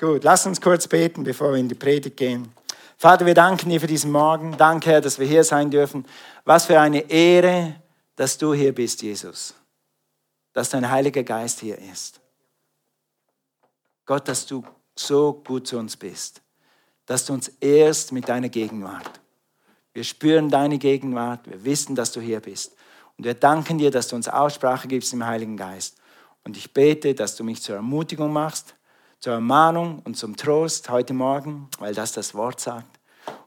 Gut, lass uns kurz beten, bevor wir in die Predigt gehen. Vater, wir danken dir für diesen Morgen. Danke, Herr, dass wir hier sein dürfen. Was für eine Ehre, dass du hier bist, Jesus. Dass dein Heiliger Geist hier ist. Gott, dass du so gut zu uns bist. Dass du uns ehrst mit deiner Gegenwart. Wir spüren deine Gegenwart. Wir wissen, dass du hier bist. Und wir danken dir, dass du uns Aussprache gibst im Heiligen Geist. Und ich bete, dass du mich zur Ermutigung machst, zur Ermahnung und zum Trost heute Morgen, weil das das Wort sagt.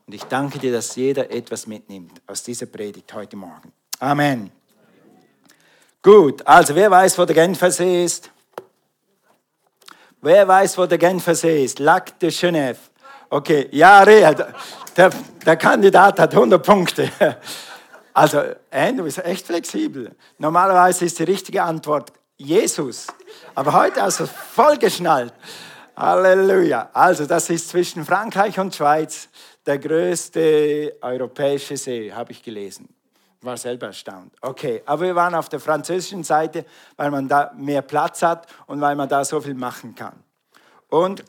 Und ich danke dir, dass jeder etwas mitnimmt aus dieser Predigt heute Morgen. Amen. Gut, also wer weiß, wo der Genfersee ist? Wer weiß, wo der Genfersee ist? Lac de Genève. Okay, ja, Rea, der, der Kandidat hat 100 Punkte. Also, äh, du bist echt flexibel. Normalerweise ist die richtige Antwort Jesus. Aber heute also voll geschnallt. Halleluja. Also, das ist zwischen Frankreich und Schweiz der größte europäische See, habe ich gelesen. War selber erstaunt. Okay, aber wir waren auf der französischen Seite, weil man da mehr Platz hat und weil man da so viel machen kann. Und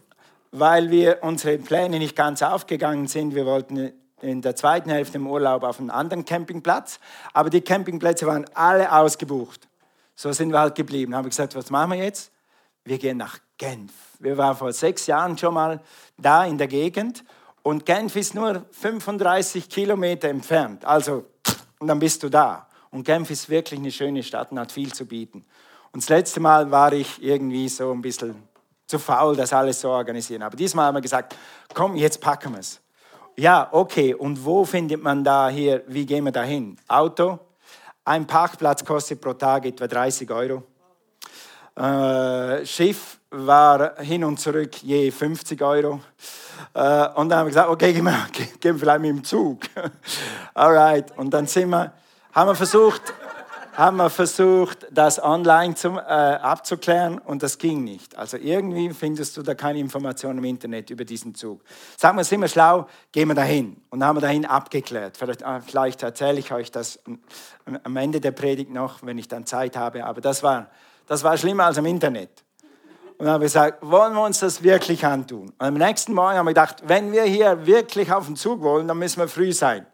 weil wir unsere Pläne nicht ganz aufgegangen sind, wir wollten in der zweiten Hälfte im Urlaub auf einen anderen Campingplatz, aber die Campingplätze waren alle ausgebucht. So sind wir halt geblieben. Haben wir gesagt, was machen wir jetzt? Wir gehen nach Genf. Wir waren vor sechs Jahren schon mal da in der Gegend und Genf ist nur 35 Kilometer entfernt. Also, und dann bist du da. Und Genf ist wirklich eine schöne Stadt und hat viel zu bieten. Und das letzte Mal war ich irgendwie so ein bisschen zu faul, das alles zu organisieren. Aber diesmal haben wir gesagt, komm, jetzt packen wir es. Ja, okay. Und wo findet man da hier, wie gehen wir da hin? Auto, ein Parkplatz kostet pro Tag etwa 30 Euro. Äh, Schiff war hin und zurück je 50 Euro. Äh, und dann haben wir gesagt, okay, gehen wir, gehen wir vielleicht mit dem Zug. Alright. Und dann sind wir, haben wir versucht, haben wir versucht, das online zum, äh, abzuklären und das ging nicht. Also irgendwie findest du da keine Informationen im Internet über diesen Zug. Sagen wir, sind wir schlau, gehen wir dahin. Und dann haben wir dahin abgeklärt. Vielleicht, äh, vielleicht erzähle ich euch das am Ende der Predigt noch, wenn ich dann Zeit habe. Aber das war, das war schlimmer als im Internet. Und dann haben wir gesagt, wollen wir uns das wirklich antun? Und am nächsten Morgen haben wir gedacht, wenn wir hier wirklich auf den Zug wollen, dann müssen wir früh sein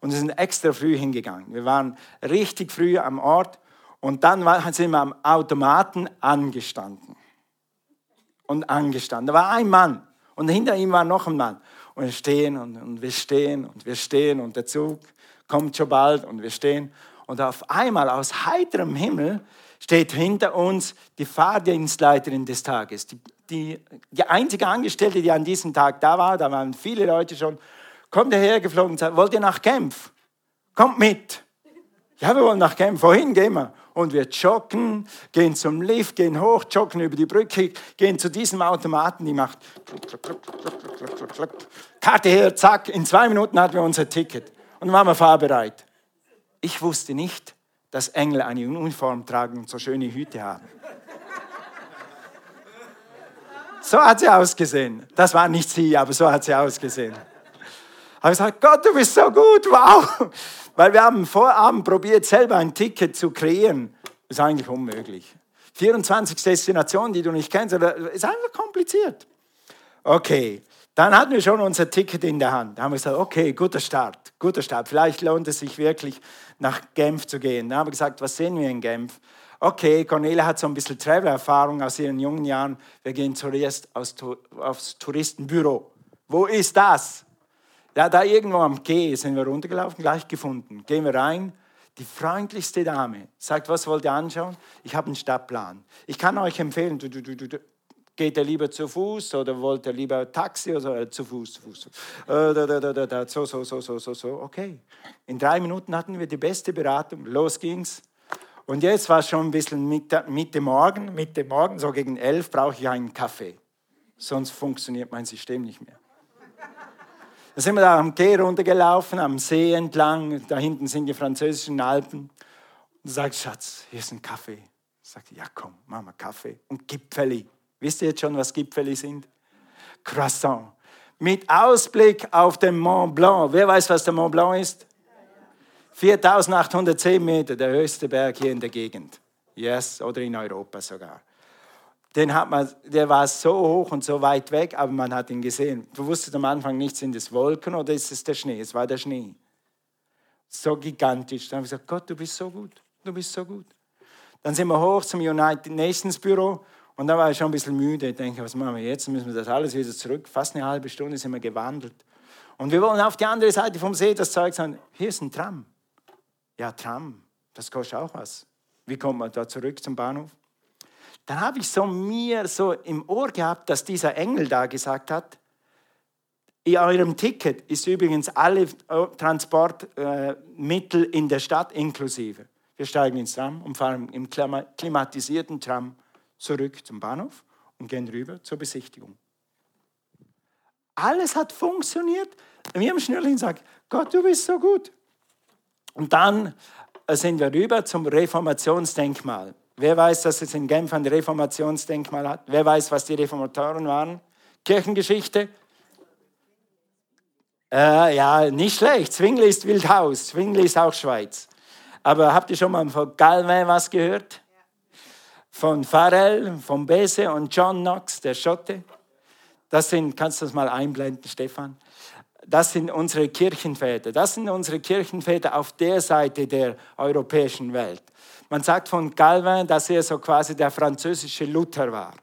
und sind extra früh hingegangen. Wir waren richtig früh am Ort und dann sind wir am Automaten angestanden. Und angestanden. Da war ein Mann und hinter ihm war noch ein Mann. Und wir stehen und, und wir stehen und wir stehen und der Zug kommt schon bald und wir stehen. Und auf einmal aus heiterem Himmel steht hinter uns die Fahrdienstleiterin des Tages. Die, die, die einzige Angestellte, die an diesem Tag da war, da waren viele Leute schon, kommt er hergeflogen und sagt, wollt ihr nach Genf? Kommt mit. Ja, wir wollen nach Genf. Wohin gehen wir? Und wir joggen, gehen zum Lift, gehen hoch, joggen über die Brücke, gehen zu diesem Automaten, die macht Karte her, zack, in zwei Minuten hatten wir unser Ticket. Und dann waren wir fahrbereit. Ich wusste nicht, dass Engel eine Uniform tragen und so schöne Hüte haben. So hat sie ausgesehen. Das war nicht sie, aber so hat sie ausgesehen habe ich gesagt, Gott, du bist so gut, wow. Weil wir haben vor Abend probiert, selber ein Ticket zu kreieren. Ist eigentlich unmöglich. 24 Destinationen, die du nicht kennst, ist einfach kompliziert. Okay, dann hatten wir schon unser Ticket in der Hand. Da haben wir gesagt, okay, guter Start, guter Start. Vielleicht lohnt es sich wirklich, nach Genf zu gehen. Dann haben wir gesagt, was sehen wir in Genf? Okay, Cornelia hat so ein bisschen Travel-Erfahrung aus ihren jungen Jahren. Wir gehen zuerst aufs Touristenbüro. Wo ist das? Ja, da irgendwo am G sind wir runtergelaufen, gleich gefunden. Gehen wir rein. Die freundlichste Dame sagt, was wollt ihr anschauen? Ich habe einen Stadtplan. Ich kann euch empfehlen, geht ihr lieber zu Fuß oder wollt ihr lieber Taxi oder äh, zu Fuß, zu Fuß. Äh, so, so, so, so, so, so. Okay. In drei Minuten hatten wir die beste Beratung. Los ging's. Und jetzt war es schon ein bisschen Mitte, Mitte Morgen. Mitte Morgen, so gegen elf, brauche ich einen Kaffee. Sonst funktioniert mein System nicht mehr. Da sind wir da am Quai runtergelaufen, am See entlang. Da hinten sind die französischen Alpen. Und sagt, Schatz, hier ist ein Kaffee. Sagt, ja komm, machen wir Kaffee. Und Gipfeli. Wisst ihr jetzt schon, was Gipfeli sind? Croissant. Mit Ausblick auf den Mont Blanc. Wer weiß, was der Mont Blanc ist? 4810 Meter, der höchste Berg hier in der Gegend. Yes, oder in Europa sogar. den hat man, der war so hoch und so weit weg, aber man hat ihn gesehen. Du wusstest am Anfang nicht, sind es Wolken oder ist es der Schnee? Es war der Schnee. So gigantisch. Dann habe ich gesagt, Gott, du bist so gut, du bist so gut. Dann sind wir hoch zum United Nations Büro und da war ich schon ein bisschen müde. Ich denke, was machen wir jetzt? Müssen wir das alles wieder zurück? Fast eine halbe Stunde sind wir gewandelt. Und wir wollen auf die andere Seite vom See das Zeug sagen, hier ist ein Tram. Ja, Tram, das kostet auch was. Wie kommt man da zurück zum Bahnhof? Dann habe ich so mir so im Ohr gehabt, dass dieser Engel da gesagt hat, in eurem Ticket ist übrigens alle Transportmittel in der Stadt inklusive. Wir steigen ins Tram und fahren im klimatisierten Tram zurück zum Bahnhof und gehen rüber zur Besichtigung. Alles hat funktioniert. Wir haben Schnürchen gesagt, Gott, du bist so gut. Und dann sind wir rüber zum Reformationsdenkmal. Wer weiß, dass es in Genf ein Reformationsdenkmal hat? Wer weiß, was die Reformatoren waren? Kirchengeschichte? Äh, ja, nicht schlecht. Zwingli ist Wildhaus. Zwingli ist auch Schweiz. Aber habt ihr schon mal von Galvin was gehört? Von Farrell, von Bese und John Knox, der Schotte. Das sind, kannst du das mal einblenden, Stefan? Das sind unsere Kirchenväter. Das sind unsere Kirchenväter auf der Seite der europäischen Welt. Man sagt von Calvin, dass er so quasi der französische Luther war.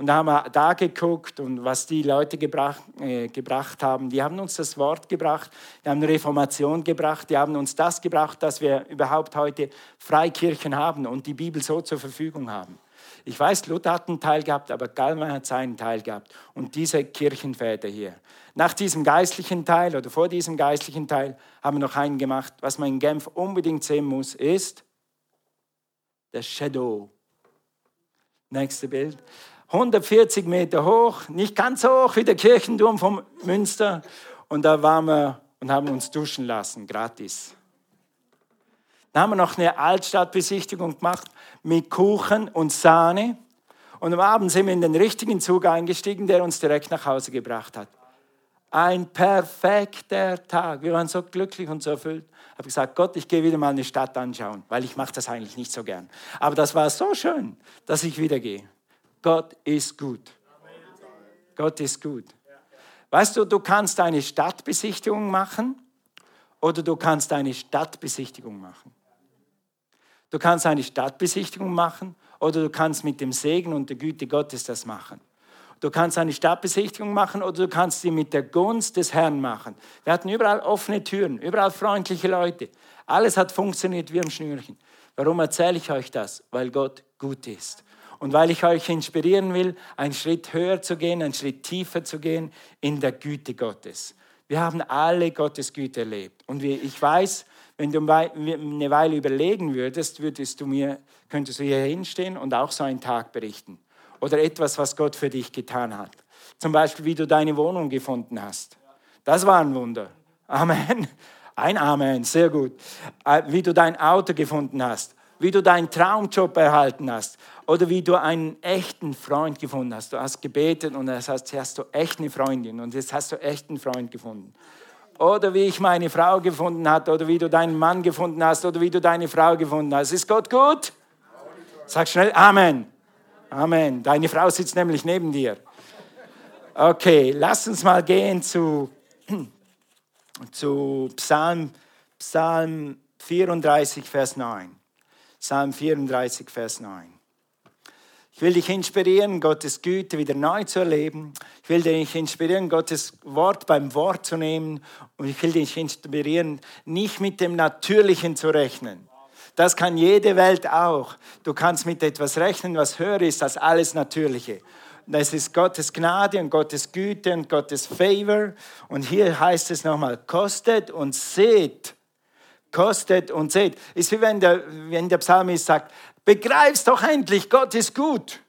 Und da haben wir da geguckt und was die Leute gebracht, äh, gebracht haben. Die haben uns das Wort gebracht, die haben Reformation gebracht, die haben uns das gebracht, dass wir überhaupt heute Freikirchen haben und die Bibel so zur Verfügung haben. Ich weiß, Luther hat einen Teil gehabt, aber Calvin hat seinen Teil gehabt. Und diese Kirchenväter hier. Nach diesem geistlichen Teil oder vor diesem geistlichen Teil haben wir noch einen gemacht. Was man in Genf unbedingt sehen muss, ist der Shadow. Nächste Bild. 140 Meter hoch, nicht ganz so hoch wie der Kirchenturm vom Münster. Und da waren wir und haben uns duschen lassen, gratis. Dann haben wir noch eine Altstadtbesichtigung gemacht mit Kuchen und Sahne. Und am Abend sind wir in den richtigen Zug eingestiegen, der uns direkt nach Hause gebracht hat. Ein perfekter Tag. Wir waren so glücklich und so erfüllt. Ich habe gesagt, Gott, ich gehe wieder mal eine Stadt anschauen, weil ich mache das eigentlich nicht so gern. Aber das war so schön, dass ich wieder gehe. Gott ist gut. Gott ist gut. Weißt du, du kannst eine Stadtbesichtigung machen oder du kannst eine Stadtbesichtigung machen. Du kannst eine Stadtbesichtigung machen oder du kannst mit dem Segen und der Güte Gottes das machen. Du kannst eine Stadtbesichtigung machen oder du kannst sie mit der Gunst des Herrn machen. Wir hatten überall offene Türen, überall freundliche Leute. Alles hat funktioniert wie am Schnürchen. Warum erzähle ich euch das? Weil Gott gut ist. Und weil ich euch inspirieren will, einen Schritt höher zu gehen, einen Schritt tiefer zu gehen in der Güte Gottes. Wir haben alle Gottes Güte erlebt. Und ich weiß, wenn du eine Weile überlegen würdest, würdest du mir, könntest du hier hinstehen und auch so einen Tag berichten. Oder etwas, was Gott für dich getan hat. Zum Beispiel, wie du deine Wohnung gefunden hast. Das war ein Wunder. Amen. Ein Amen, sehr gut. Äh, wie du dein Auto gefunden hast. Wie du deinen Traumjob erhalten hast. Oder wie du einen echten Freund gefunden hast. Du hast gebetet und jetzt hast, hast du echt eine Freundin und jetzt hast du echt einen Freund gefunden oder wie ich meine Frau gefunden habe, oder wie du deinen Mann gefunden hast, oder wie du deine Frau gefunden hast. Ist Gott gut? Sag schnell Amen. Amen. Deine Frau sitzt nämlich neben dir. Okay, lass uns mal gehen zu, zu Psalm, Psalm 34, Vers 9. Psalm 34, Vers 9. Ich will dich inspirieren, Gottes Güte wieder neu zu erleben. Ich will dich inspirieren, Gottes Wort beim Wort zu nehmen. Und ich will dich inspirieren, nicht mit dem Natürlichen zu rechnen. Das kann jede Welt auch. Du kannst mit etwas rechnen, was höher ist als alles Natürliche. Das ist Gottes Gnade und Gottes Güte und Gottes Favor. Und hier heißt es nochmal, kostet und seht. Kostet und seht. Ist wie wenn der, wenn der Psalmist sagt, Begreif's doch endlich, Gott ist gut.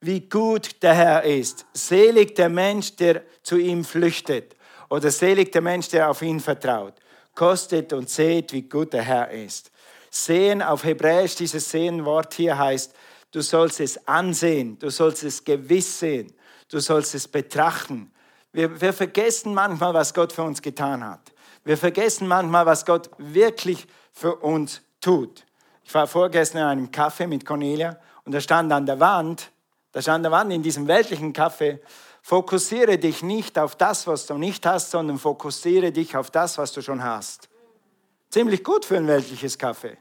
Wie gut der Herr ist. Selig der Mensch, der zu ihm flüchtet. Oder selig der Mensch, der auf ihn vertraut. Kostet und seht, wie gut der Herr ist. Sehen auf Hebräisch, dieses Sehenwort hier heißt, du sollst es ansehen, du sollst es gewiss sehen, du sollst es betrachten. Wir, wir vergessen manchmal, was Gott für uns getan hat. Wir vergessen manchmal, was Gott wirklich für uns tut. Ich war vorgestern in einem Café mit Cornelia und da stand an der Wand Da stand am Wand in diesem weltlichen Kaffee, fokussiere dich nicht auf das, was du nicht hast, sondern fokussiere dich auf das, was du schon hast. Ziemlich gut für ein weltliches Kaffee.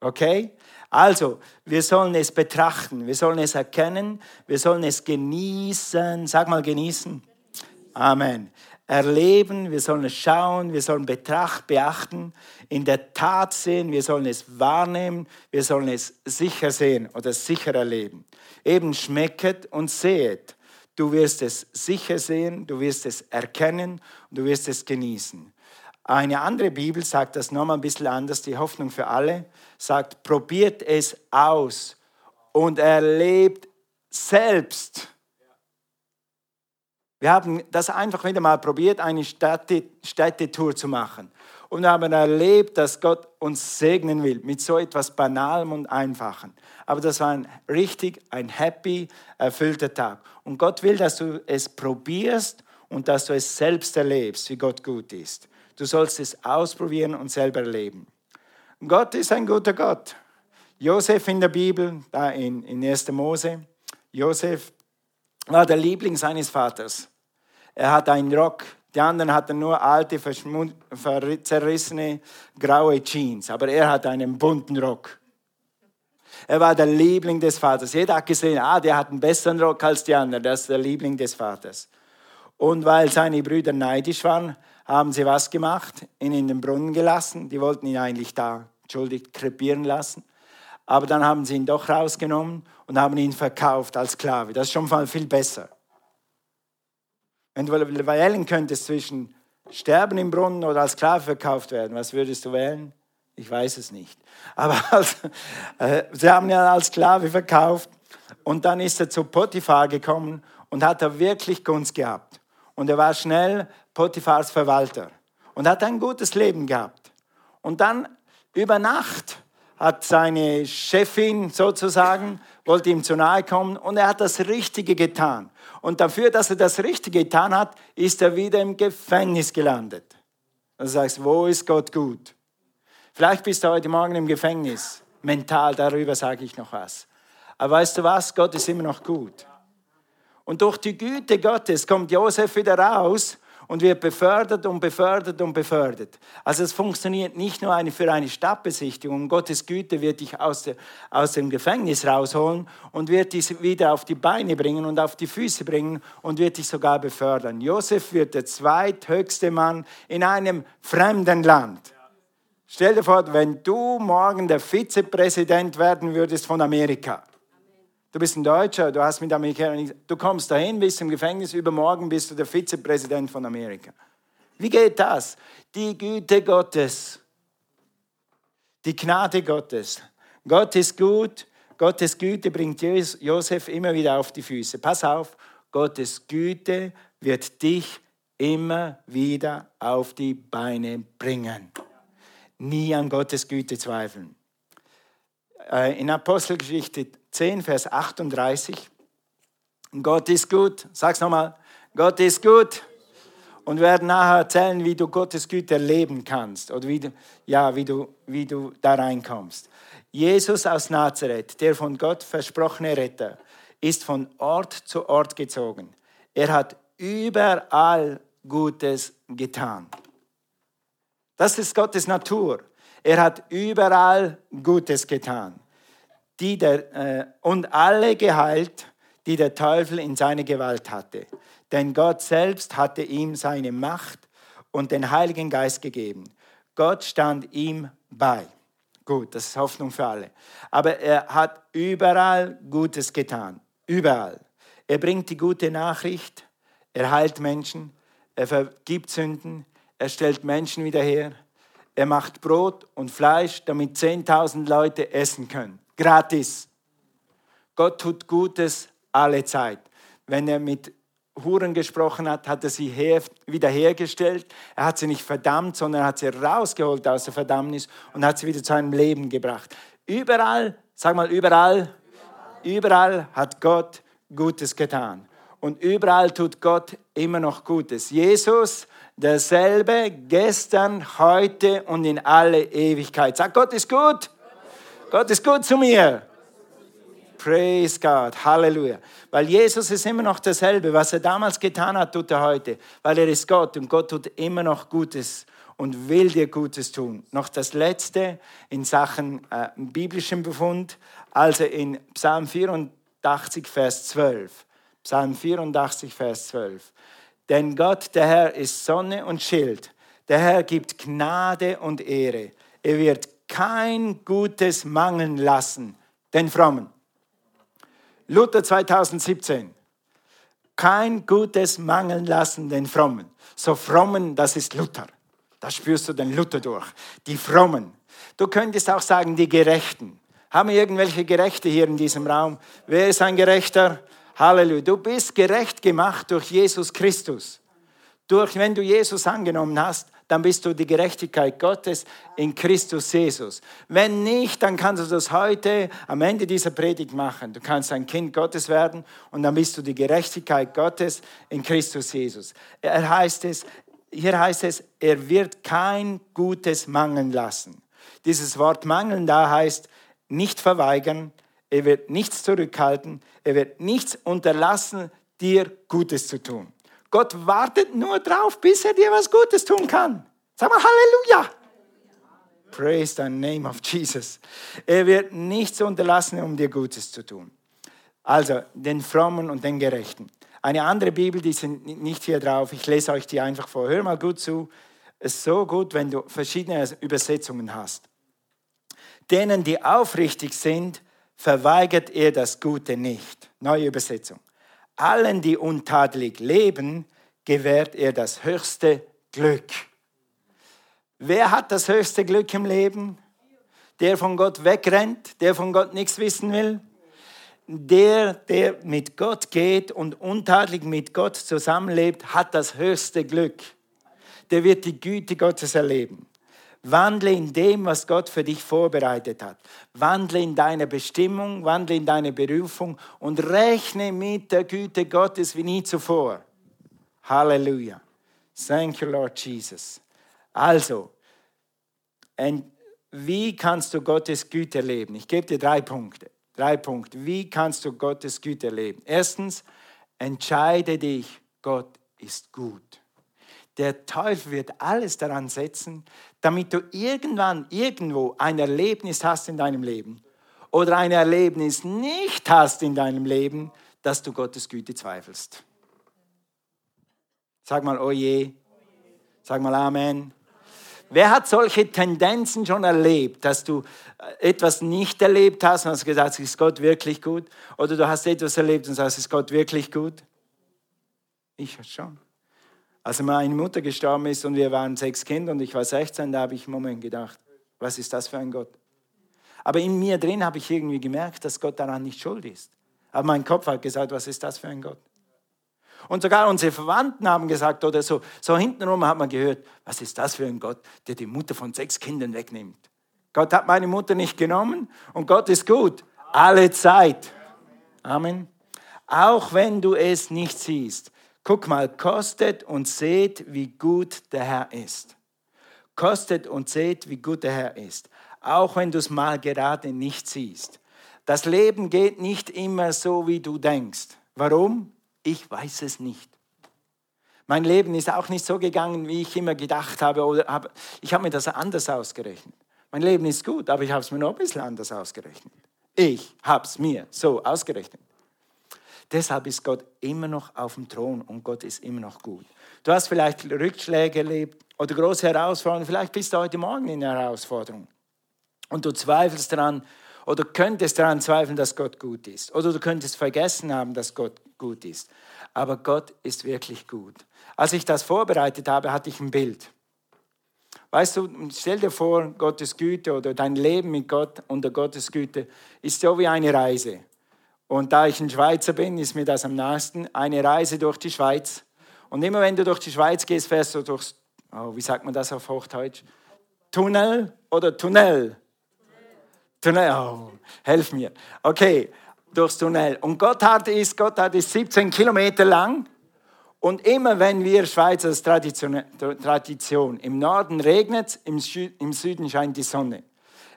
Okay? Also, wir sollen es betrachten, wir sollen es erkennen, wir sollen es genießen. Sag mal genießen. Amen. Erleben, wir sollen es schauen, wir sollen betrachten, beachten, in der Tat sehen, wir sollen es wahrnehmen, wir sollen es sicher sehen oder sicher erleben. Eben schmecket und sehet. Du wirst es sicher sehen, du wirst es erkennen und du wirst es genießen. Eine andere Bibel sagt das nochmal ein bisschen anders, die Hoffnung für alle, sagt, probiert es aus und erlebt selbst. Wir haben das einfach wieder mal probiert, eine Städte, Städtetour zu machen. Und haben erlebt, dass Gott uns segnen will mit so etwas Banalem und Einfachen. Aber das war ein richtig, ein happy, erfüllter Tag. Und Gott will, dass du es probierst und dass du es selbst erlebst, wie Gott gut ist. Du sollst es ausprobieren und selber erleben. Gott ist ein guter Gott. Josef in der Bibel, da in, in 1. Mose, Josef war der Liebling seines Vaters. Er hat einen Rock, die anderen hatten nur alte, zerrissene, graue Jeans, aber er hat einen bunten Rock. Er war der Liebling des Vaters. Jeder hat gesehen, ah, der hat einen besseren Rock als die anderen, das ist der Liebling des Vaters. Und weil seine Brüder neidisch waren, haben sie was gemacht? Ihn in den Brunnen gelassen. Die wollten ihn eigentlich da, entschuldigt, krepieren lassen. Aber dann haben sie ihn doch rausgenommen und haben ihn verkauft als Sklave. Das ist schon viel besser. Wenn du wählen könntest zwischen sterben im Brunnen oder als Sklave verkauft werden, was würdest du wählen? Ich weiß es nicht. Aber als, äh, sie haben ihn als Sklave verkauft und dann ist er zu Potiphar gekommen und hat er wirklich Gunst gehabt. Und er war schnell Potiphars Verwalter und hat ein gutes Leben gehabt. Und dann über Nacht hat seine Chefin sozusagen, wollte ihm zu nahe kommen und er hat das Richtige getan. Und dafür, dass er das Richtige getan hat, ist er wieder im Gefängnis gelandet. Und du sagst, wo ist Gott gut? Vielleicht bist du heute Morgen im Gefängnis. Mental, darüber sage ich noch was. Aber weißt du was? Gott ist immer noch gut. Und durch die Güte Gottes kommt Josef wieder raus und wird befördert und befördert und befördert. Also es funktioniert nicht nur eine, für eine Stadtbesichtigung. Gottes Güte wird dich aus, der, aus dem Gefängnis rausholen und wird dich wieder auf die Beine bringen und auf die Füße bringen und wird dich sogar befördern. Josef wird der zweithöchste Mann in einem fremden Land. Stell dir vor, wenn du morgen der Vizepräsident werden würdest von Amerika Du bist ein Deutscher, du hast mit Amerikanern, du kommst dahin, bist im Gefängnis, übermorgen bist du der Vizepräsident von Amerika. Wie geht das? Die Güte Gottes, die Gnade Gottes. Gott ist gut, Gottes Güte bringt Josef immer wieder auf die Füße. Pass auf, Gottes Güte wird dich immer wieder auf die Beine bringen. Nie an Gottes Güte zweifeln. Äh, in Apostelgeschichte 10, Vers 38. Gott ist gut. Sag's nochmal. Gott ist gut. Und wir werden nachher erzählen, wie du Gottes Güte erleben kannst oder wie du, ja, wie du, wie du da reinkommst. Jesus aus Nazareth, der von Gott versprochene Retter, ist von Ort zu Ort gezogen. Er hat überall Gutes getan. Das ist Gottes Natur. Er hat überall Gutes getan die der, äh, und alle geheilt, die der Teufel in seine Gewalt hatte. Denn Gott selbst hatte ihm seine Macht und den Heiligen Geist gegeben. Gott stand ihm bei. Gut, das ist Hoffnung für alle. Aber er hat überall Gutes getan. Überall. Er bringt die gute Nachricht, er heilt Menschen, er vergibt Sünden, er stellt Menschen wieder her, er macht Brot und Fleisch, damit 10.000 Leute essen können gratis. Gott tut Gutes alle Zeit. Wenn er mit Huren gesprochen hat, hat er sie her, wiederhergestellt. Er hat sie nicht verdammt, sondern hat sie rausgeholt aus der Verdammnis und hat sie wieder zu einem Leben gebracht. Überall, sag mal überall, überall hat Gott Gutes getan. Und überall tut Gott immer noch Gutes. Jesus, derselbe, gestern, heute und in alle Ewigkeit. Sag, Gott ist gut. Gott ist gut zu mir. Praise God, Halleluja. Weil Jesus ist immer noch dasselbe. Was er damals getan hat, tut er heute. Weil er ist Gott und Gott tut immer noch Gutes und will dir Gutes tun. Noch das Letzte in Sachen äh, biblischem Befund, also in Psalm 84, Vers 12. Psalm 84, Vers 12. Denn Gott, der Herr, ist Sonne und Schild. Der Herr gibt Gnade und Ehre. Er wird kein Gutes mangeln lassen, den Frommen. Luther 2017. Kein Gutes mangeln lassen, den Frommen. So Frommen, das ist Luther. Da spürst du den Luther durch. Die Frommen. Du könntest auch sagen, die Gerechten. Haben wir irgendwelche Gerechte hier in diesem Raum? Wer ist ein Gerechter? Halleluja. Du bist gerecht gemacht durch Jesus Christus. Durch, wenn du Jesus angenommen hast, dann bist du die Gerechtigkeit Gottes in Christus Jesus. Wenn nicht, dann kannst du das heute am Ende dieser Predigt machen. Du kannst ein Kind Gottes werden und dann bist du die Gerechtigkeit Gottes in Christus Jesus. Er heißt es, hier heißt es, er wird kein Gutes mangeln lassen. Dieses Wort mangeln da heißt nicht verweigern, er wird nichts zurückhalten, er wird nichts unterlassen, dir Gutes zu tun. Gott wartet nur drauf, bis er dir was Gutes tun kann. Sag mal Halleluja. Praise the name of Jesus. Er wird nichts unterlassen, um dir Gutes zu tun. Also den Frommen und den Gerechten. Eine andere Bibel, die sind nicht hier drauf, ich lese euch die einfach vor. Hör mal gut zu. Es ist so gut, wenn du verschiedene Übersetzungen hast. Denen, die aufrichtig sind, verweigert er das Gute nicht. Neue Übersetzung. Allen, die untadelig leben, gewährt er das höchste Glück. Wer hat das höchste Glück im Leben? Der von Gott wegrennt, der von Gott nichts wissen will? der, der mit Gott geht und untadelig mit Gott zusammenlebt, hat das höchste Glück. Der wird die Güte Gottes erleben. Wandle in dem, was Gott für dich vorbereitet hat. Wandle in deine Bestimmung, wandle in deine Berufung und rechne mit der Güte Gottes wie nie zuvor. Halleluja. Thank you, Lord Jesus. Also, wie kannst du Gottes Güte erleben? Ich gebe dir drei Punkte. Drei Punkte. Wie kannst du Gottes Güte erleben? Erstens, entscheide dich, Gott ist gut. Der Teufel wird alles daran setzen, damit du irgendwann, irgendwo ein Erlebnis hast in deinem Leben oder ein Erlebnis nicht hast in deinem Leben, dass du Gottes Güte zweifelst. Sag mal, oh je. Sag mal Amen. Wer hat solche Tendenzen schon erlebt, dass du äh, etwas nicht erlebt hast und hast gesagt, ist Gott wirklich gut? Oder du hast etwas erlebt und sagst, ist Gott wirklich gut? Ich schon. Als meine Mutter gestorben ist und wir waren sechs Kinder und ich war 16, da habe ich im Moment gedacht, was ist das für ein Gott? Aber in mir drin habe ich irgendwie gemerkt, dass Gott daran nicht schuld ist. Aber mein Kopf hat gesagt, was ist das für ein Gott? Und sogar unsere Verwandten haben gesagt, oder so, so hintenrum hat man gehört, was ist das für ein Gott, der die Mutter von sechs Kindern wegnimmt. Gott hat meine Mutter nicht genommen und Gott ist gut. Alle Zeit. Amen. Auch wenn du es nicht siehst. Guck mal, kostet und seht, wie gut der Herr ist. Kostet und seht, wie gut der Herr ist. Auch wenn du es mal gerade nicht siehst. Das Leben geht nicht immer so, wie du denkst. Warum? Ich weiß es nicht. Mein Leben ist auch nicht so gegangen, wie ich immer gedacht habe. Oder habe, ich habe mir das anders ausgerechnet. Mein Leben ist gut, aber ich habe es mir noch ein bisschen anders ausgerechnet. Ich habe es mir so ausgerechnet. Deshalb ist Gott immer noch auf dem Thron und Gott ist immer noch gut. Du hast vielleicht Rückschläge erlebt oder große Herausforderungen. Vielleicht bist du heute Morgen in einer Herausforderung und du zweifelst daran oder könntest daran zweifeln, dass Gott gut ist. Oder du könntest vergessen haben, dass Gott gut ist. Aber Gott ist wirklich gut. Als ich das vorbereitet habe, hatte ich ein Bild. Weißt du, stell dir vor, Gottes Güte oder dein Leben mit Gott unter Gottes Güte ist so wie eine Reise. Und da ich ein Schweizer bin, ist mir das am nahesten, eine Reise durch die Schweiz. Und immer wenn du durch die Schweiz gehst, fährst du durchs, oh, wie sagt man das auf Hochdeutsch? Tunnel oder Tunnel? Tunnel, oh, helf mir. Okay, durchs Tunnel. Und Gotthard ist, Gotthard ist 17 Kilometer lang. Und immer wenn wir Schweizer als Tradition, Tradition, im Norden regnet im Süden scheint die Sonne.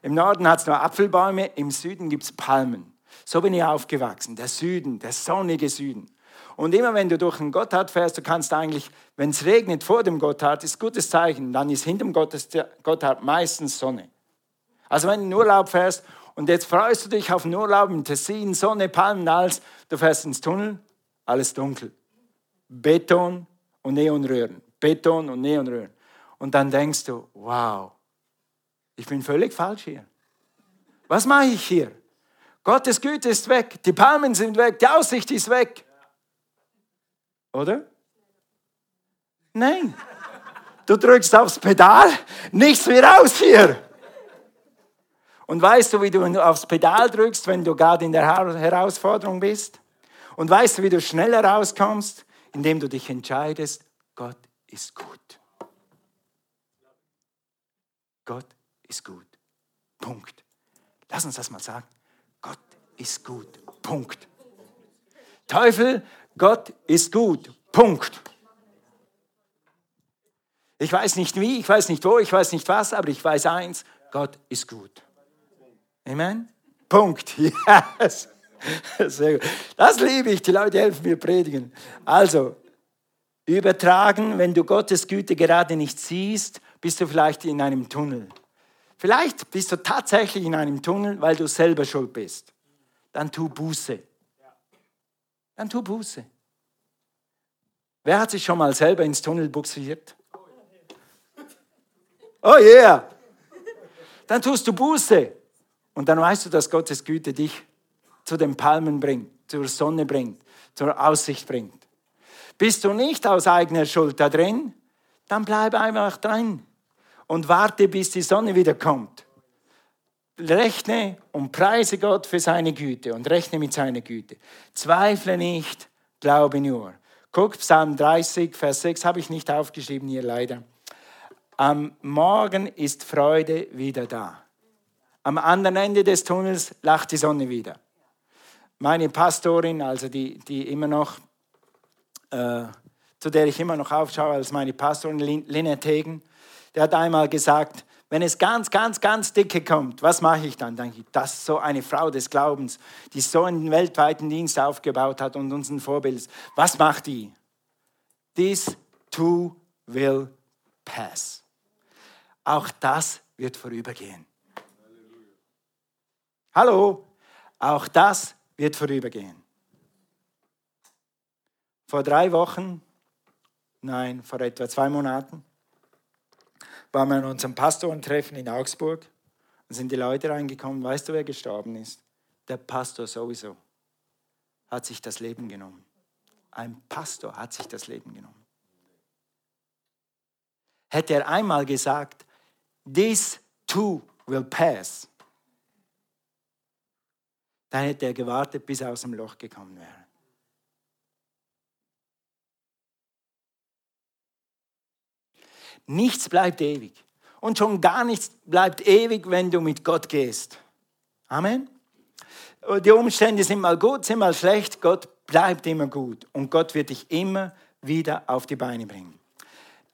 Im Norden hat es nur Apfelbäume, im Süden gibt es Palmen. So bin ich aufgewachsen, der Süden, der sonnige Süden. Und immer wenn du durch den Gotthard fährst, du kannst eigentlich, wenn es regnet vor dem Gotthard, ist gutes Zeichen, dann ist hinter dem Gotthard meistens Sonne. Also wenn du in Urlaub fährst und jetzt freust du dich auf den Urlaub im Tessin, Sonne, Palmen, alles, du fährst ins Tunnel, alles dunkel. Beton und Neonröhren. Beton und Neonröhren. Und dann denkst du, wow, ich bin völlig falsch hier. Was mache ich hier? Gottes Güte ist weg, die Palmen sind weg, die Aussicht ist weg. Oder? Nein. Du drückst aufs Pedal, nichts mehr raus hier. Und weißt du, wie du aufs Pedal drückst, wenn du gerade in der Herausforderung bist? Und weißt du, wie du schneller rauskommst? Indem du dich entscheidest, Gott ist gut. Gott ist gut. Punkt. Lass uns das mal sagen. Ist gut. Punkt. Teufel, Gott ist gut. Punkt. Ich weiß nicht wie, ich weiß nicht wo, ich weiß nicht was, aber ich weiß eins, Gott ist gut. Amen? Punkt. Yes. Sehr gut. Das liebe ich, die Leute helfen mir predigen. Also, übertragen, wenn du Gottes Güte gerade nicht siehst, bist du vielleicht in einem Tunnel. Vielleicht bist du tatsächlich in einem Tunnel, weil du selber schuld bist. Dann tu Buße. Dann tu Buße. Wer hat sich schon mal selber ins Tunnel buxiert? Oh yeah! Dann tust du Buße. Und dann weißt du, dass Gottes Güte dich zu den Palmen bringt, zur Sonne bringt, zur Aussicht bringt. Bist du nicht aus eigener Schuld da drin, dann bleib einfach drin und warte, bis die Sonne wieder kommt. Rechne und preise Gott für seine Güte und rechne mit seiner Güte. Zweifle nicht, glaube nur. Guck, Psalm 30, Vers 6 habe ich nicht aufgeschrieben hier leider. Am Morgen ist Freude wieder da. Am anderen Ende des Tunnels lacht die Sonne wieder. Meine Pastorin, also die, die immer noch, äh, zu der ich immer noch aufschaue als meine Pastorin, Lynette Hegen, der hat einmal gesagt, wenn es ganz, ganz, ganz dicke kommt, was mache ich dann? Denke ich, das ist so eine Frau des Glaubens, die so einen weltweiten Dienst aufgebaut hat und uns ein Vorbild ist. Was macht die? This too will pass. Auch das wird vorübergehen. Hallo, auch das wird vorübergehen. Vor drei Wochen, nein, vor etwa zwei Monaten, waren wir in unserem Pastorentreffen in Augsburg und sind die Leute reingekommen. Weißt du, wer gestorben ist? Der Pastor sowieso hat sich das Leben genommen. Ein Pastor hat sich das Leben genommen. Hätte er einmal gesagt, this too will pass, dann hätte er gewartet, bis er aus dem Loch gekommen wäre. Nichts bleibt ewig. Und schon gar nichts bleibt ewig, wenn du mit Gott gehst. Amen. Die Umstände sind mal gut, sind mal schlecht. Gott bleibt immer gut. Und Gott wird dich immer wieder auf die Beine bringen.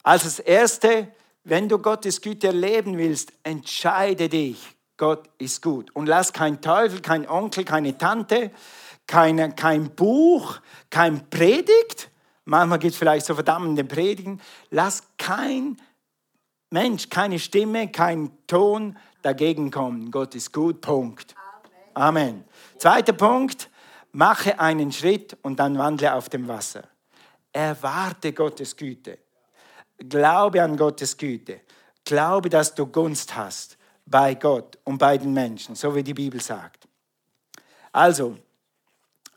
Also das Erste, wenn du Gottes Güte erleben willst, entscheide dich. Gott ist gut. Und lass kein Teufel, kein Onkel, keine Tante, keine, kein Buch, kein Predigt Manchmal gibt es vielleicht so verdammende Predigen. Lass kein Mensch, keine Stimme, kein Ton dagegen kommen. Gott ist gut, Punkt. Amen. Amen. Zweiter Punkt, mache einen Schritt und dann wandle auf dem Wasser. Erwarte Gottes Güte. Glaube an Gottes Güte. Glaube, dass du Gunst hast bei Gott und bei den Menschen, so wie die Bibel sagt. Also,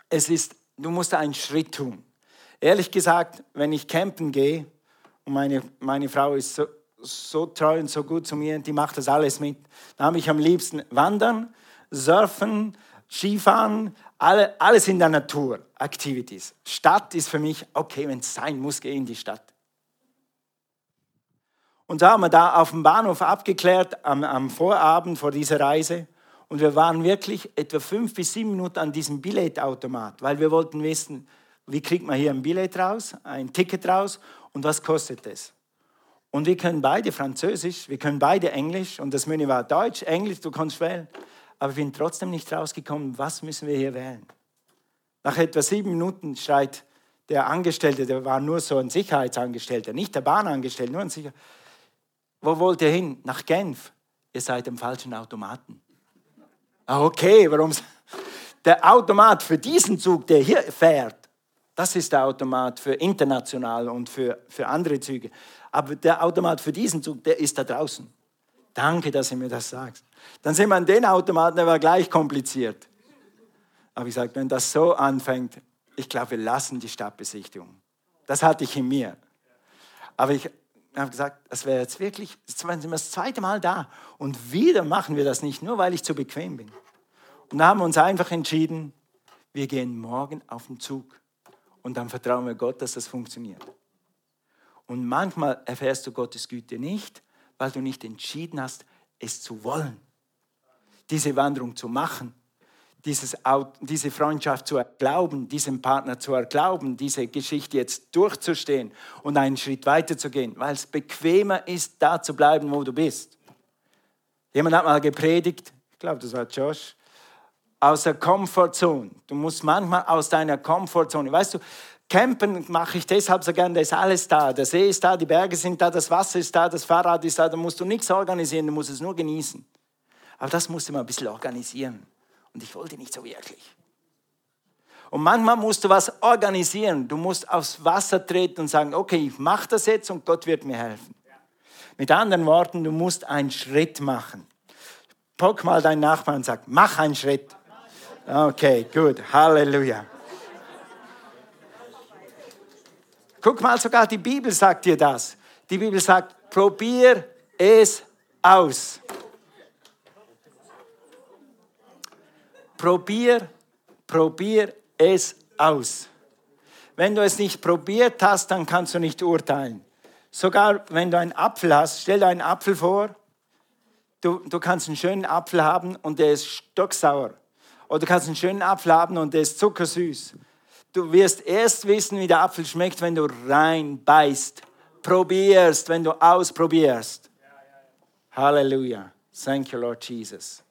es ist, du musst einen Schritt tun. Ehrlich gesagt, wenn ich campen gehe, und meine, meine Frau ist so, so treu und so gut zu mir, die macht das alles mit, dann habe ich am liebsten Wandern, Surfen, Skifahren, alle, alles in der Natur, Activities. Stadt ist für mich, okay, wenn es sein muss, gehe in die Stadt. Und so haben wir da auf dem Bahnhof abgeklärt am, am Vorabend vor dieser Reise. Und wir waren wirklich etwa fünf bis sieben Minuten an diesem Billetautomat, weil wir wollten wissen, wie kriegt man hier ein Billett raus, ein Ticket raus und was kostet es? Und wir können beide Französisch, wir können beide Englisch und das Menü war Deutsch, Englisch, du kannst wählen. aber ich bin trotzdem nicht rausgekommen, was müssen wir hier wählen. Nach etwa sieben Minuten schreit der Angestellte, der war nur so ein Sicherheitsangestellter, nicht der Bahnangestellte, nur ein Sicherheitsangestellter. Wo wollt ihr hin? Nach Genf. Ihr seid im falschen Automaten. Ah, okay, warum? Der Automat für diesen Zug, der hier fährt, das ist der Automat für international und für, für andere Züge. Aber der Automat für diesen Zug, der ist da draußen. Danke, dass du mir das sagst. Dann sind wir an den Automaten, der war gleich kompliziert. Aber ich sage, wenn das so anfängt, ich glaube, wir lassen die Stadtbesichtigung. Das hatte ich in mir. Aber ich habe gesagt, das wäre jetzt wirklich, jetzt sind wir das zweite Mal da. Und wieder machen wir das nicht, nur weil ich zu bequem bin. Und da haben wir uns einfach entschieden, wir gehen morgen auf den Zug. Und dann vertrauen wir Gott, dass das funktioniert. Und manchmal erfährst du Gottes Güte nicht, weil du nicht entschieden hast, es zu wollen, diese Wanderung zu machen dieses, diese Freundschaft zu erglauben, diesem Partner zu erglauben, diese Geschichte jetzt durchzustehen und einen Schritt weiter zu gehen, weil es bequemer ist, da zu bleiben, wo du bist. Jemand hat mal gepredigt, ich glaube, das war Josh, aus der Komfortzone. Du musst manchmal aus deiner Komfortzone, weißt du, Campen mache ich deshalb so gern, da ist alles da. Der See ist da, die Berge sind da, das Wasser ist da, das Fahrrad ist da, da musst du nichts organisieren, du musst es nur genießen. Aber das musst du mal ein bisschen organisieren. Und ich wollte nicht so wirklich. Und manchmal musst du was organisieren. Du musst aufs Wasser treten und sagen, okay, ich mache das jetzt und Gott wird mir helfen. Mit anderen Worten, du musst einen Schritt machen. Pock mal deinen Nachbarn und sag, mach einen Schritt. Okay, gut. Halleluja. Guck mal, sogar die Bibel sagt dir das. Die Bibel sagt, probier es aus. probier, probier es aus. Wenn du es nicht probiert hast, dann kannst du nicht urteilen. Sogar wenn du einen Apfel hast, stell dir einen Apfel vor, du, du kannst einen schönen Apfel haben und der ist stocksauer. Oder du kannst einen schönen Apfel haben und der ist zuckersüß. Du wirst erst wissen, wie der Apfel schmeckt, wenn du reinbeißt, probierst, wenn du ausprobierst. Halleluja. Thank you, Lord Jesus.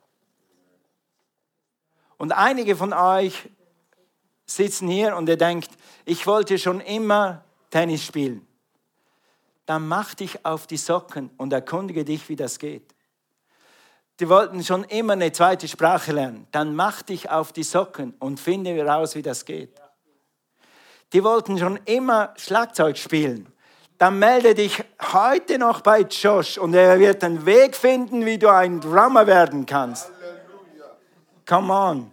Und einige von euch sitzen hier und ihr denkt, ich wollte schon immer Tennis spielen. Dann mach dich auf die Socken und erkundige dich, wie das geht. Die wollten schon immer eine zweite Sprache lernen. Dann mach dich auf die Socken und finde heraus, wie das geht. Die wollten schon immer Schlagzeug spielen. Dann melde dich heute noch bei Josh und er wird einen Weg finden, wie du ein Drummer werden kannst. Come on.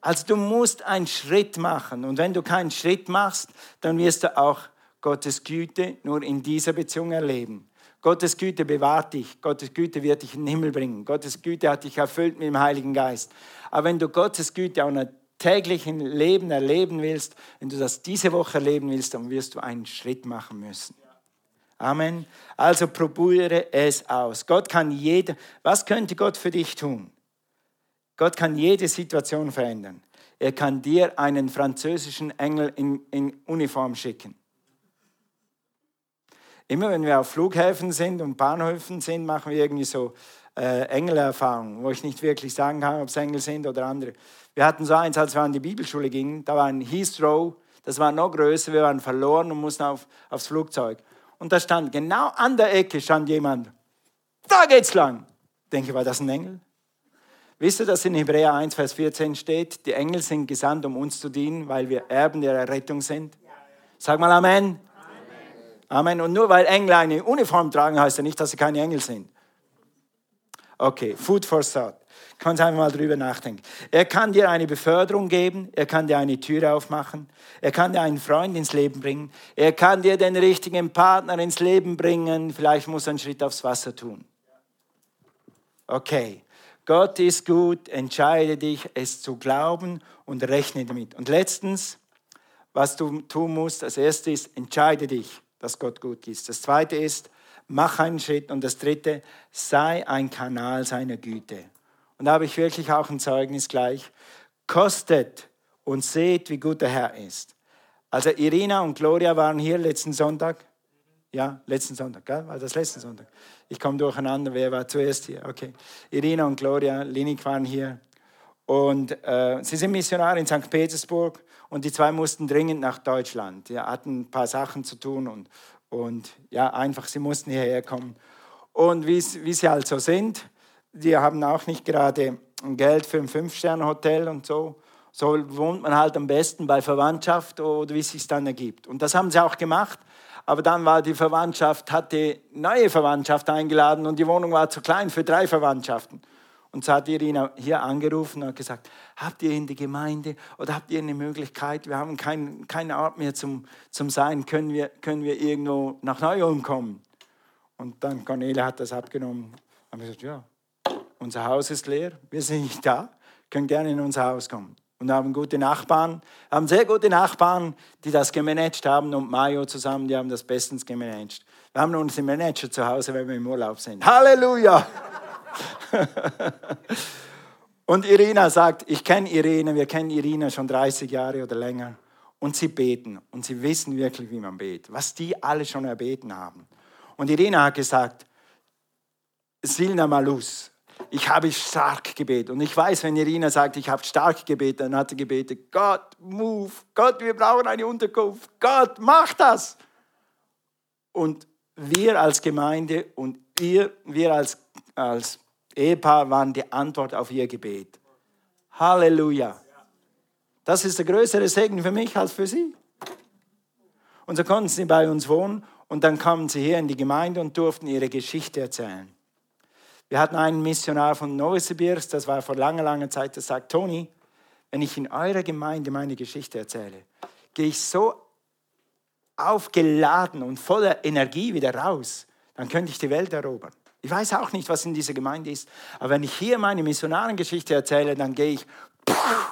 Also du musst einen Schritt machen. Und wenn du keinen Schritt machst, dann wirst du auch Gottes Güte nur in dieser Beziehung erleben. Gottes Güte bewahrt dich. Gottes Güte wird dich in den Himmel bringen. Gottes Güte hat dich erfüllt mit dem Heiligen Geist. Aber wenn du Gottes Güte auch in einem täglichen Leben erleben willst, wenn du das diese Woche erleben willst, dann wirst du einen Schritt machen müssen. Amen. Also probiere es aus. Gott kann jeder. Was könnte Gott für dich tun? Gott kann jede Situation verändern. Er kann dir einen französischen Engel in, in Uniform schicken. Immer wenn wir auf Flughäfen sind und Bahnhöfen sind, machen wir irgendwie so äh, Engelerfahrungen, wo ich nicht wirklich sagen kann, ob es Engel sind oder andere. Wir hatten so eins, als wir an die Bibelschule gingen, da war ein Heathrow, das war noch größer, wir waren verloren und mussten auf, aufs Flugzeug. Und da stand genau an der Ecke stand jemand, da geht's lang. Ich denke, war das ein Engel? Wisst ihr, dass in Hebräer 1, Vers 14 steht, die Engel sind gesandt, um uns zu dienen, weil wir Erben der Errettung sind? Sag mal Amen. Amen. Und nur weil Engel eine Uniform tragen, heißt ja nicht, dass sie keine Engel sind. Okay, Food for Thought. Kannst einfach mal drüber nachdenken. Er kann dir eine Beförderung geben, er kann dir eine Tür aufmachen, er kann dir einen Freund ins Leben bringen, er kann dir den richtigen Partner ins Leben bringen, vielleicht muss er einen Schritt aufs Wasser tun. Okay, Gott ist gut, entscheide dich, es zu glauben und rechne damit. Und letztens, was du tun musst, das erste ist, entscheide dich, dass Gott gut ist. Das zweite ist, mach einen Schritt. Und das dritte, sei ein Kanal seiner Güte. Und da habe ich wirklich auch ein Zeugnis gleich. Kostet und seht, wie gut der Herr ist. Also Irina und Gloria waren hier letzten Sonntag. Ja, letzten Sonntag, gell? war das letzten Sonntag? Ich komme durcheinander, wer war zuerst hier? Okay. Irina und Gloria Linik waren hier. Und äh, sie sind Missionare in St. Petersburg und die zwei mussten dringend nach Deutschland. Sie hatten ein paar Sachen zu tun und, und ja, einfach, sie mussten hierher kommen. Und wie sie halt so sind, die haben auch nicht gerade Geld für ein Fünf-Sterne-Hotel und so. So wohnt man halt am besten bei Verwandtschaft oder wie es sich dann ergibt. Und das haben sie auch gemacht. Aber dann war die Verwandtschaft, hatte neue Verwandtschaft eingeladen und die Wohnung war zu klein für drei Verwandtschaften. Und so hat Irina hier angerufen und gesagt, habt ihr in der Gemeinde oder habt ihr eine Möglichkeit, wir haben kein, keine Art mehr zum, zum Sein, können wir, können wir irgendwo nach Neu-Ulm kommen? Und dann Cornelia hat das abgenommen. Haben gesagt, ja, unser Haus ist leer, wir sind nicht da, können gerne in unser Haus kommen und haben gute Nachbarn, haben sehr gute Nachbarn, die das gemanagt haben und Mayo zusammen, die haben das bestens gemanagt. Wir haben unseren Manager zu Hause, wenn wir im Urlaub sind. Halleluja! und Irina sagt, ich kenne Irene, wir kennen Irina schon 30 Jahre oder länger und sie beten und sie wissen wirklich, wie man betet, was die alle schon erbeten haben. Und Irina hat gesagt, Silna Malus, ich habe stark gebetet. Und ich weiß, wenn Irina sagt, ich habe stark gebetet, dann hat sie gebetet, Gott, move, Gott, wir brauchen eine Unterkunft, Gott, mach das. Und wir als Gemeinde und ihr, wir als, als Ehepaar waren die Antwort auf ihr Gebet. Halleluja. Das ist der größere Segen für mich als für sie. Und so konnten sie bei uns wohnen und dann kamen sie hier in die Gemeinde und durften ihre Geschichte erzählen. Wir hatten einen Missionar von Novosibirsk, das war vor langer, langer Zeit, der sagt, Toni, wenn ich in eurer Gemeinde meine Geschichte erzähle, gehe ich so aufgeladen und voller Energie wieder raus, dann könnte ich die Welt erobern. Ich weiß auch nicht, was in dieser Gemeinde ist, aber wenn ich hier meine Missionarengeschichte erzähle, dann gehe ich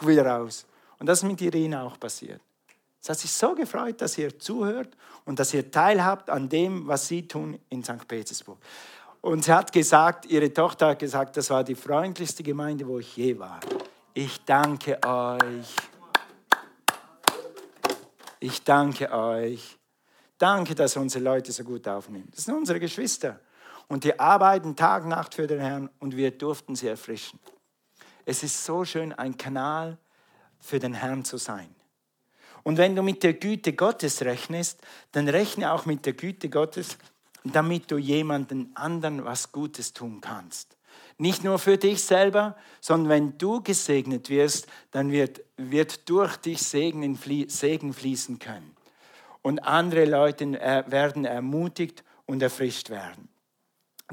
wieder raus. Und das ist mit Irina auch passiert. Es hat sich so gefreut, dass ihr zuhört und dass ihr teilhabt an dem, was sie tun in St. Petersburg. Und sie hat gesagt, ihre Tochter hat gesagt, das war die freundlichste Gemeinde, wo ich je war. Ich danke euch. Ich danke euch. Danke, dass unsere Leute so gut aufnehmen. Das sind unsere Geschwister. Und die arbeiten Tag und Nacht für den Herrn und wir durften sie erfrischen. Es ist so schön, ein Kanal für den Herrn zu sein. Und wenn du mit der Güte Gottes rechnest, dann rechne auch mit der Güte Gottes damit du jemanden anderen was Gutes tun kannst. Nicht nur für dich selber, sondern wenn du gesegnet wirst, dann wird, wird durch dich Segen, Segen fließen können. Und andere Leute äh, werden ermutigt und erfrischt werden.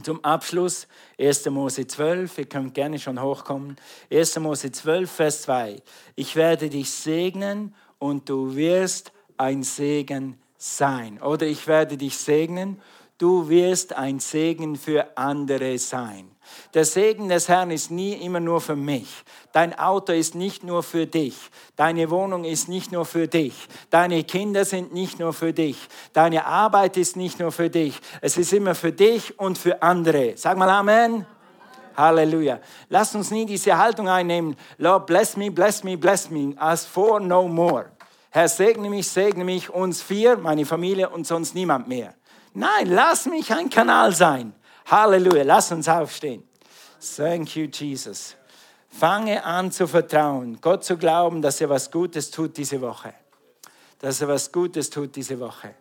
Zum Abschluss 1. Mose 12, ihr könnt gerne schon hochkommen. 1. Mose 12, Vers 2. Ich werde dich segnen und du wirst ein Segen sein. Oder ich werde dich segnen du wirst ein Segen für andere sein. Der Segen des Herrn ist nie immer nur für mich. Dein Auto ist nicht nur für dich. Deine Wohnung ist nicht nur für dich. Deine Kinder sind nicht nur für dich. Deine Arbeit ist nicht nur für dich. Es ist immer für dich und für andere. Sag mal Amen. Halleluja. Lass uns nie diese Haltung einnehmen. Lord, bless me, bless me, bless me. As for no more. Herr, segne mich, segne mich, uns vier, meine Familie und sonst niemand mehr. Nein, lass mich ein Kanal sein. Halleluja, lass uns aufstehen. Thank you, Jesus. Fange an zu vertrauen, Gott zu glauben, dass er was Gutes tut diese Woche. Dass er was Gutes tut diese Woche.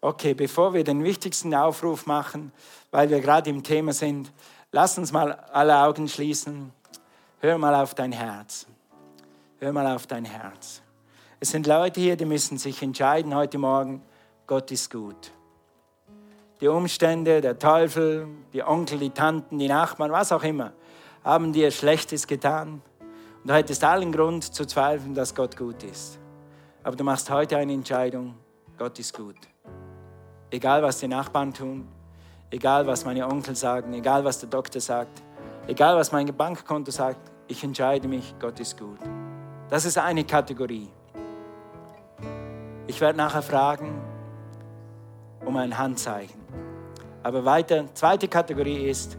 Okay, bevor wir den wichtigsten Aufruf machen, weil wir gerade im Thema sind, lass uns mal alle Augen schließen. Hör mal auf dein Herz. Hör mal auf dein Herz. Es sind Leute hier, die müssen sich entscheiden heute Morgen, Gott ist gut die Umstände, der Teufel, die Onkel, die Tanten, die Nachbarn, was auch immer, haben dir Schlechtes getan. Und du hättest allen Grund zu zweifeln, dass Gott gut ist. Aber du machst heute eine Entscheidung, Gott ist gut. Egal, was die Nachbarn tun, egal, was meine Onkel sagen, egal, was der Doktor sagt, egal, was mein Bankkonto sagt, ich entscheide mich, Gott ist gut. Das ist eine Kategorie. Ich werde nachher fragen um ein Handzeichen. Aber weiter, zweite Kategorie ist,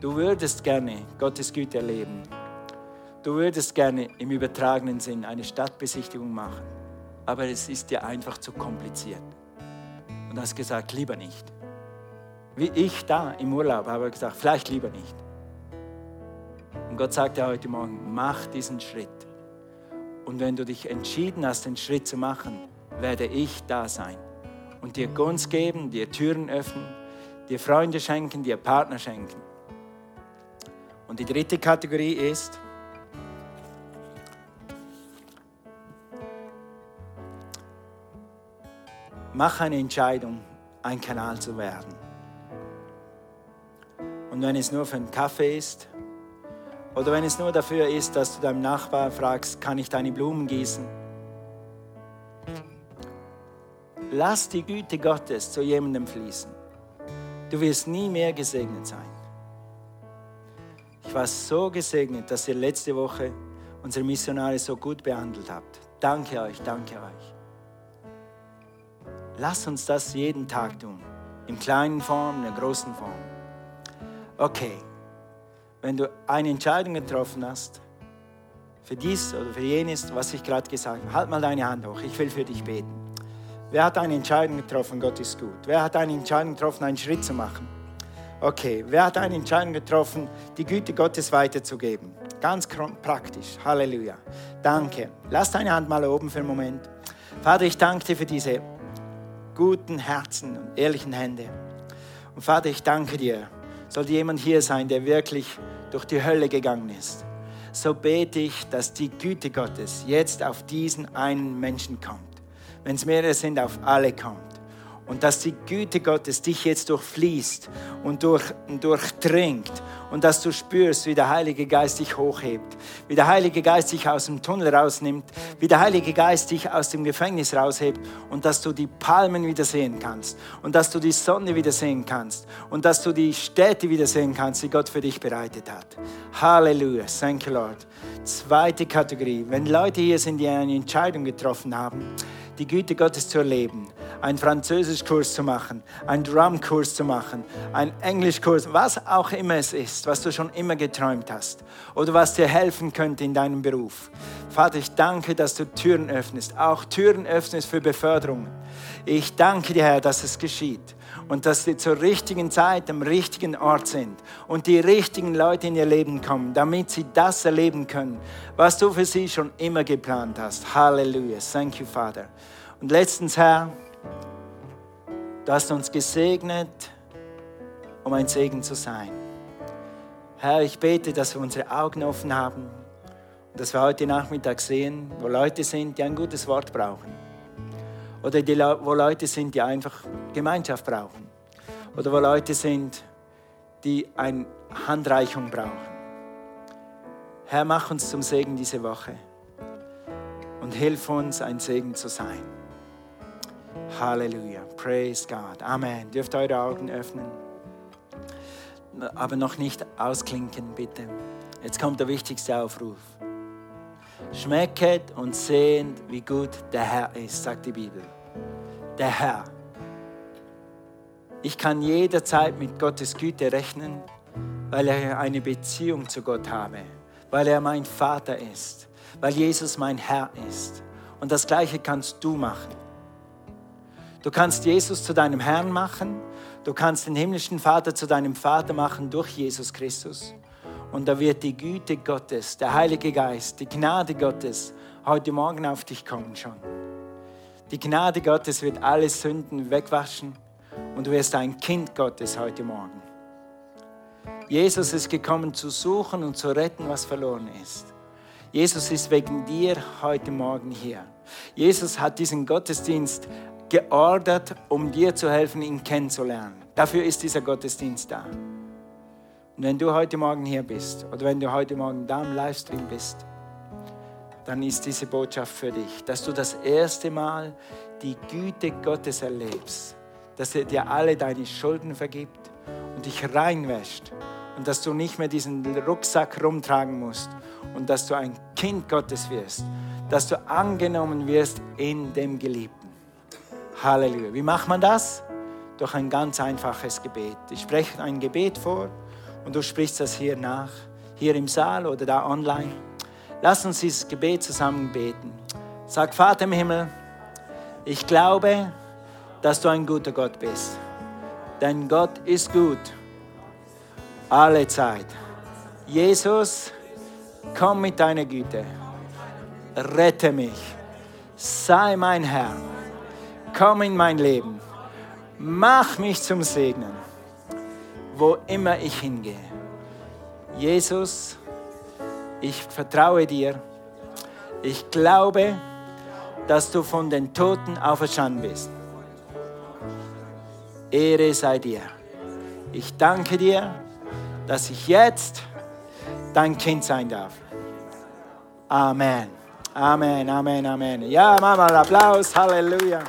du würdest gerne Gottes Güte erleben. Du würdest gerne im übertragenen Sinn eine Stadtbesichtigung machen, aber es ist dir einfach zu kompliziert. Und hast gesagt, lieber nicht. Wie ich da im Urlaub habe gesagt, vielleicht lieber nicht. Und Gott sagt dir heute Morgen, mach diesen Schritt. Und wenn du dich entschieden hast, den Schritt zu machen, werde ich da sein und dir Gunst geben, dir Türen öffnen, dir Freunde schenken, dir Partner schenken. Und die dritte Kategorie ist, mach eine Entscheidung, ein Kanal zu werden. Und wenn es nur für einen Kaffee ist, oder wenn es nur dafür ist, dass du deinem Nachbar fragst, kann ich deine Blumen gießen? Lass die Güte Gottes zu jemandem fließen. Du wirst nie mehr gesegnet sein. Ich war so gesegnet, dass ihr letzte Woche unsere Missionare so gut behandelt habt. Danke euch, danke euch. Lass uns das jeden Tag tun. In kleinen Form, in der großen Form. Okay, wenn du eine Entscheidung getroffen hast, für dies oder für jenes, was ich gerade gesagt habe, halt mal deine Hand hoch. Ich will für dich beten. Wer hat eine Entscheidung getroffen, Gott ist gut? Wer hat eine Entscheidung getroffen, einen Schritt zu machen? Okay, wer hat eine Entscheidung getroffen, die Güte Gottes weiterzugeben? Ganz praktisch. Halleluja. Danke. Lass deine Hand mal oben für einen Moment. Vater, ich danke dir für diese guten Herzen und ehrlichen Hände. Und Vater, ich danke dir. Sollte jemand hier sein, der wirklich durch die Hölle gegangen ist, so bete ich, dass die Güte Gottes jetzt auf diesen einen Menschen kommt. Wenn es mehrere sind, auf alle kommt und dass die Güte Gottes dich jetzt durchfließt und durch, durchdringt und dass du spürst, wie der Heilige Geist dich hochhebt, wie der Heilige Geist dich aus dem Tunnel rausnimmt, wie der Heilige Geist dich aus dem Gefängnis raushebt und dass du die Palmen wieder sehen kannst und dass du die Sonne wieder sehen kannst und dass du die Städte wieder sehen kannst, die Gott für dich bereitet hat. Halleluja, thank you Lord. Zweite Kategorie, wenn Leute hier sind, die eine Entscheidung getroffen haben, die Güte Gottes zu erleben, einen Französischkurs zu machen, einen Drumkurs zu machen, einen Englischkurs, was auch immer es ist, was du schon immer geträumt hast oder was dir helfen könnte in deinem Beruf. Vater, ich danke, dass du Türen öffnest, auch Türen öffnest für Beförderung. Ich danke dir, Herr, dass es geschieht und dass sie zur richtigen Zeit am richtigen Ort sind und die richtigen Leute in ihr Leben kommen, damit sie das erleben können, was du für sie schon immer geplant hast. Halleluja. Thank you, Vater. Und letztens, Herr, du hast uns gesegnet, um ein Segen zu sein. Herr, ich bete, dass wir unsere Augen offen haben und dass wir heute Nachmittag sehen, wo Leute sind, die ein gutes Wort brauchen. Oder die, wo Leute sind, die einfach Gemeinschaft brauchen. Oder wo Leute sind, die eine Handreichung brauchen. Herr, mach uns zum Segen diese Woche und hilf uns, ein Segen zu sein. Halleluja. Praise God. Amen. Dürft eure Augen öffnen. Aber noch nicht ausklinken, bitte. Jetzt kommt der wichtigste Aufruf. Schmecket und seht, wie gut der Herr ist, sagt die Bibel. Der Herr. Ich kann jederzeit mit Gottes Güte rechnen, weil er eine Beziehung zu Gott habe, weil er mein Vater ist, weil Jesus mein Herr ist. Und das Gleiche kannst du machen. Du kannst Jesus zu deinem Herrn machen. Du kannst den himmlischen Vater zu deinem Vater machen durch Jesus Christus. Und da wird die Güte Gottes, der Heilige Geist, die Gnade Gottes heute Morgen auf dich kommen schon. Die Gnade Gottes wird alle Sünden wegwaschen und du wirst ein Kind Gottes heute Morgen. Jesus ist gekommen zu suchen und zu retten, was verloren ist. Jesus ist wegen dir heute Morgen hier. Jesus hat diesen Gottesdienst geordert, um dir zu helfen, ihn kennenzulernen. Dafür ist dieser Gottesdienst da. Und wenn du heute Morgen hier bist oder wenn du heute Morgen da im Livestream bist, dann ist diese Botschaft für dich, dass du das erste Mal die Güte Gottes erlebst, dass er dir alle deine Schulden vergibt und dich reinwäscht und dass du nicht mehr diesen Rucksack rumtragen musst und dass du ein Kind Gottes wirst, dass du angenommen wirst in dem Geliebten. Halleluja. Wie macht man das? Durch ein ganz einfaches Gebet. Ich spreche ein Gebet vor und du sprichst das hier nach, hier im Saal oder da online. Lass uns dieses Gebet zusammen beten. Sag, Vater im Himmel, ich glaube, dass du ein guter Gott bist. Denn Gott ist gut. Alle Zeit. Jesus, komm mit deiner Güte. Rette mich. Sei mein Herr. Komm in mein Leben. Mach mich zum Segnen, wo immer ich hingehe. Jesus, ich vertraue dir. Ich glaube, dass du von den Toten auferstanden bist. Ehre sei dir. Ich danke dir, dass ich jetzt dein Kind sein darf. Amen. Amen, Amen, Amen. Ja, Mama, Applaus, Halleluja.